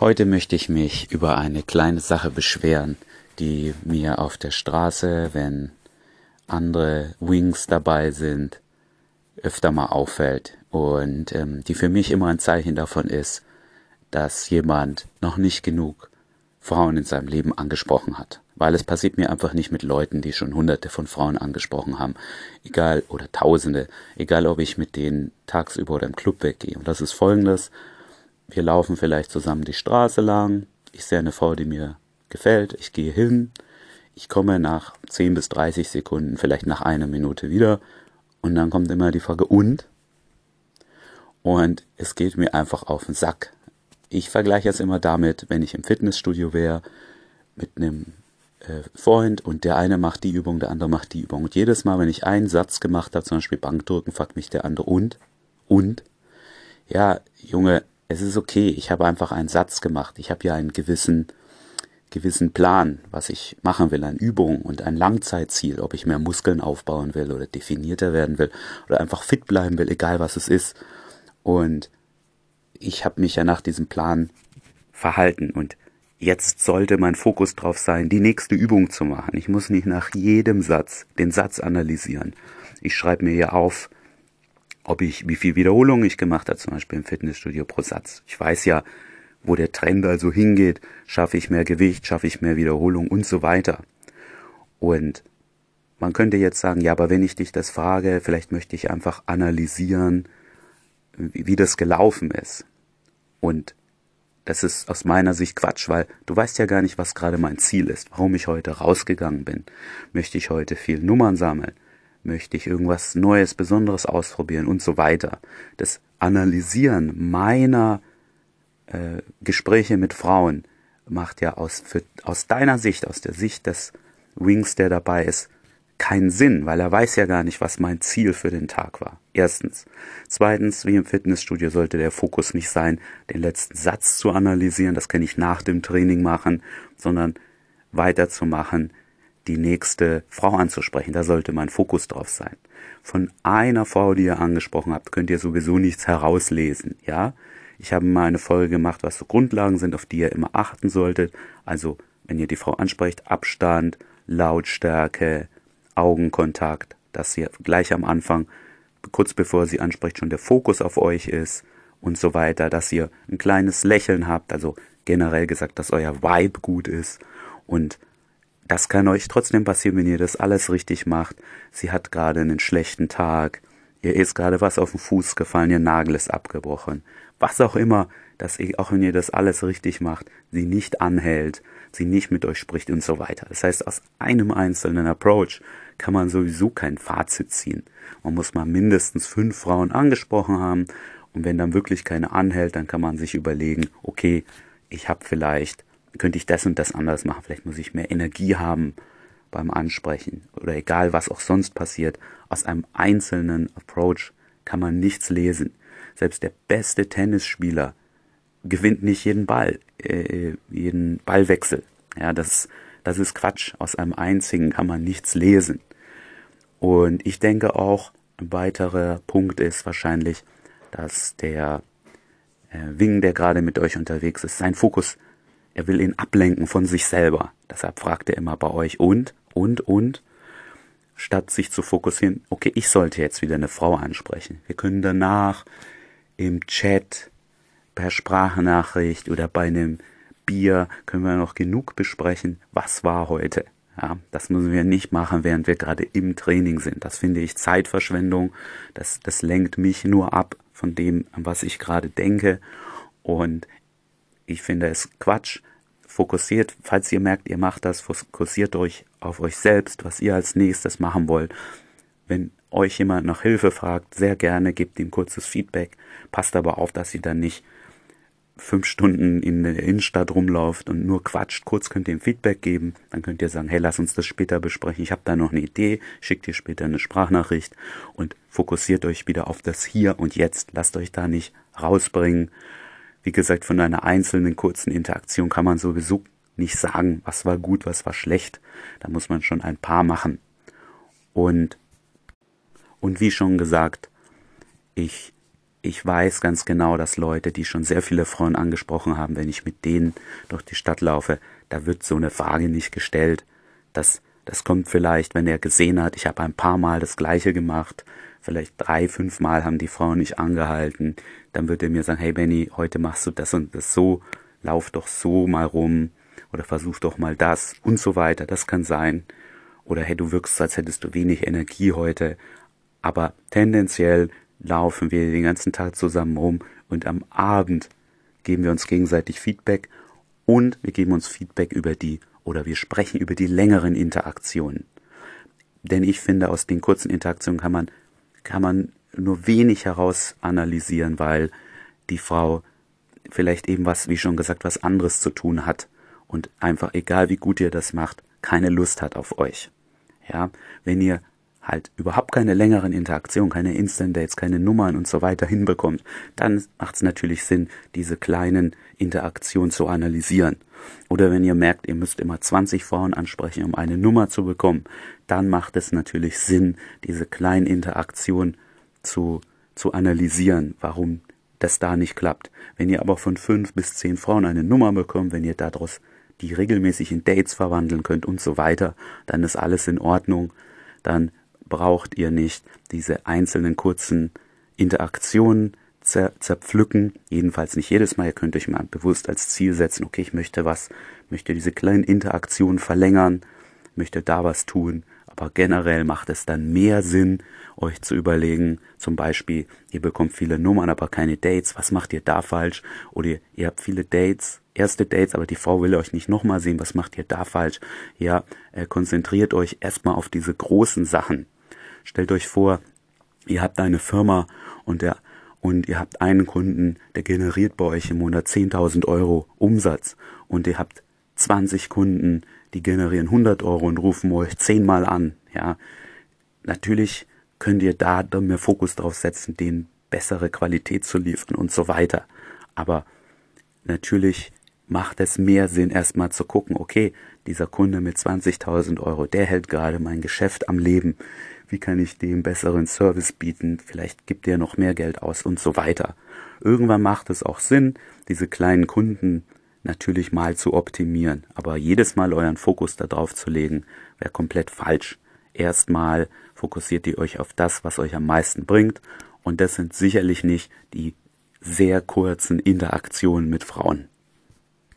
Heute möchte ich mich über eine kleine Sache beschweren, die mir auf der Straße, wenn andere Wings dabei sind, öfter mal auffällt und ähm, die für mich immer ein Zeichen davon ist, dass jemand noch nicht genug Frauen in seinem Leben angesprochen hat. Weil es passiert mir einfach nicht mit Leuten, die schon hunderte von Frauen angesprochen haben. Egal, oder tausende. Egal, ob ich mit denen tagsüber oder im Club weggehe. Und das ist folgendes. Wir laufen vielleicht zusammen die Straße lang. Ich sehe eine Frau, die mir gefällt. Ich gehe hin. Ich komme nach 10 bis 30 Sekunden, vielleicht nach einer Minute wieder. Und dann kommt immer die Frage, und? Und es geht mir einfach auf den Sack. Ich vergleiche es immer damit, wenn ich im Fitnessstudio wäre, mit einem äh, Freund und der eine macht die Übung, der andere macht die Übung. Und jedes Mal, wenn ich einen Satz gemacht habe, zum Beispiel Bankdrücken, fragt mich der andere, und? Und? Ja, Junge, es ist okay, ich habe einfach einen Satz gemacht. Ich habe ja einen gewissen, gewissen Plan, was ich machen will, eine Übung und ein Langzeitziel, ob ich mehr Muskeln aufbauen will oder definierter werden will oder einfach fit bleiben will, egal was es ist. Und ich habe mich ja nach diesem Plan verhalten und jetzt sollte mein Fokus drauf sein, die nächste Übung zu machen. Ich muss nicht nach jedem Satz den Satz analysieren. Ich schreibe mir hier auf, ob ich, wie viel Wiederholungen ich gemacht habe, zum Beispiel im Fitnessstudio pro Satz. Ich weiß ja, wo der Trend also hingeht. Schaffe ich mehr Gewicht, schaffe ich mehr Wiederholung und so weiter. Und man könnte jetzt sagen, ja, aber wenn ich dich das frage, vielleicht möchte ich einfach analysieren, wie, wie das gelaufen ist. Und das ist aus meiner Sicht Quatsch, weil du weißt ja gar nicht, was gerade mein Ziel ist, warum ich heute rausgegangen bin. Möchte ich heute viel Nummern sammeln? Möchte ich irgendwas Neues, Besonderes ausprobieren und so weiter? Das Analysieren meiner äh, Gespräche mit Frauen macht ja aus, für, aus deiner Sicht, aus der Sicht des Wings, der dabei ist, keinen Sinn, weil er weiß ja gar nicht, was mein Ziel für den Tag war. Erstens. Zweitens, wie im Fitnessstudio sollte der Fokus nicht sein, den letzten Satz zu analysieren, das kann ich nach dem Training machen, sondern weiterzumachen, die nächste Frau anzusprechen. Da sollte mein Fokus drauf sein. Von einer Frau, die ihr angesprochen habt, könnt ihr sowieso nichts herauslesen, ja? Ich habe mal eine Folge gemacht, was so Grundlagen sind, auf die ihr immer achten solltet. Also, wenn ihr die Frau ansprecht, Abstand, Lautstärke, Augenkontakt, dass ihr gleich am Anfang, kurz bevor sie anspricht, schon der Fokus auf euch ist und so weiter, dass ihr ein kleines Lächeln habt, also generell gesagt, dass euer Vibe gut ist und das kann euch trotzdem passieren, wenn ihr das alles richtig macht. Sie hat gerade einen schlechten Tag, ihr ist gerade was auf den Fuß gefallen, ihr Nagel ist abgebrochen. Was auch immer, dass ihr, auch wenn ihr das alles richtig macht, sie nicht anhält, sie nicht mit euch spricht und so weiter. Das heißt, aus einem einzelnen Approach kann man sowieso kein Fazit ziehen. Man muss mal mindestens fünf Frauen angesprochen haben und wenn dann wirklich keine anhält, dann kann man sich überlegen, okay, ich habe vielleicht, könnte ich das und das anders machen, vielleicht muss ich mehr Energie haben beim Ansprechen oder egal was auch sonst passiert, aus einem einzelnen Approach kann man nichts lesen. Selbst der beste Tennisspieler gewinnt nicht jeden Ball, äh, jeden Ballwechsel. Ja, das, das ist Quatsch. Aus einem einzigen kann man nichts lesen. Und ich denke auch, ein weiterer Punkt ist wahrscheinlich, dass der äh, Wing, der gerade mit euch unterwegs ist, sein Fokus, er will ihn ablenken von sich selber. Deshalb fragt er immer bei euch und, und, und, statt sich zu fokussieren, okay, ich sollte jetzt wieder eine Frau ansprechen. Wir können danach im Chat, per Sprachnachricht oder bei einem Bier können wir noch genug besprechen, was war heute. Ja, das müssen wir nicht machen, während wir gerade im Training sind. Das finde ich Zeitverschwendung. Das, das lenkt mich nur ab von dem, an was ich gerade denke. Und ich finde es Quatsch. Fokussiert, falls ihr merkt, ihr macht das, fokussiert euch auf euch selbst, was ihr als nächstes machen wollt. Wenn euch jemand nach Hilfe fragt, sehr gerne gebt ihm kurzes Feedback. Passt aber auf, dass ihr dann nicht fünf Stunden in der Innenstadt rumläuft und nur quatscht, kurz könnt ihr ihm Feedback geben, dann könnt ihr sagen, hey, lass uns das später besprechen, ich habe da noch eine Idee, schickt ihr später eine Sprachnachricht und fokussiert euch wieder auf das Hier und Jetzt, lasst euch da nicht rausbringen. Wie gesagt, von einer einzelnen kurzen Interaktion kann man sowieso nicht sagen, was war gut, was war schlecht. Da muss man schon ein paar machen. Und, und wie schon gesagt, ich ich weiß ganz genau, dass Leute, die schon sehr viele Frauen angesprochen haben, wenn ich mit denen durch die Stadt laufe, da wird so eine Frage nicht gestellt. Das, das kommt vielleicht, wenn er gesehen hat, ich habe ein paar Mal das Gleiche gemacht, vielleicht drei, fünf Mal haben die Frauen nicht angehalten, dann wird er mir sagen, hey Benny, heute machst du das und das so, lauf doch so mal rum oder versuch doch mal das und so weiter. Das kann sein. Oder hey, du wirkst, als hättest du wenig Energie heute. Aber tendenziell laufen wir den ganzen Tag zusammen rum und am Abend geben wir uns gegenseitig Feedback und wir geben uns Feedback über die oder wir sprechen über die längeren Interaktionen. Denn ich finde, aus den kurzen Interaktionen kann man, kann man nur wenig heraus analysieren, weil die Frau vielleicht eben was, wie schon gesagt, was anderes zu tun hat und einfach, egal wie gut ihr das macht, keine Lust hat auf euch. Ja, wenn ihr halt überhaupt keine längeren Interaktionen, keine Instant Dates, keine Nummern und so weiter hinbekommt, dann macht es natürlich Sinn, diese kleinen Interaktionen zu analysieren. Oder wenn ihr merkt, ihr müsst immer 20 Frauen ansprechen, um eine Nummer zu bekommen, dann macht es natürlich Sinn, diese kleinen Interaktionen zu, zu analysieren, warum das da nicht klappt. Wenn ihr aber von fünf bis zehn Frauen eine Nummer bekommt, wenn ihr daraus die regelmäßig in Dates verwandeln könnt und so weiter, dann ist alles in Ordnung. Dann braucht ihr nicht diese einzelnen kurzen Interaktionen zer zerpflücken. Jedenfalls nicht jedes Mal. Ihr könnt euch mal bewusst als Ziel setzen, okay, ich möchte was, möchte diese kleinen Interaktionen verlängern, möchte da was tun. Aber generell macht es dann mehr Sinn, euch zu überlegen, zum Beispiel, ihr bekommt viele Nummern, aber keine Dates. Was macht ihr da falsch? Oder ihr, habt viele Dates, erste Dates, aber die Frau will euch nicht nochmal sehen. Was macht ihr da falsch? Ja, äh, konzentriert euch erstmal auf diese großen Sachen. Stellt euch vor, ihr habt eine Firma und der und ihr habt einen Kunden, der generiert bei euch im Monat 10.000 Euro Umsatz und ihr habt 20 Kunden, die generieren 100 Euro und rufen euch zehnmal an. Ja, natürlich könnt ihr da mehr Fokus drauf setzen, denen bessere Qualität zu liefern und so weiter. Aber natürlich macht es mehr Sinn, erstmal zu gucken, okay, dieser Kunde mit 20.000 Euro, der hält gerade mein Geschäft am Leben wie kann ich dem besseren Service bieten, vielleicht gibt der noch mehr Geld aus und so weiter. Irgendwann macht es auch Sinn, diese kleinen Kunden natürlich mal zu optimieren, aber jedes Mal euren Fokus darauf zu legen, wäre komplett falsch. Erstmal fokussiert ihr euch auf das, was euch am meisten bringt und das sind sicherlich nicht die sehr kurzen Interaktionen mit Frauen.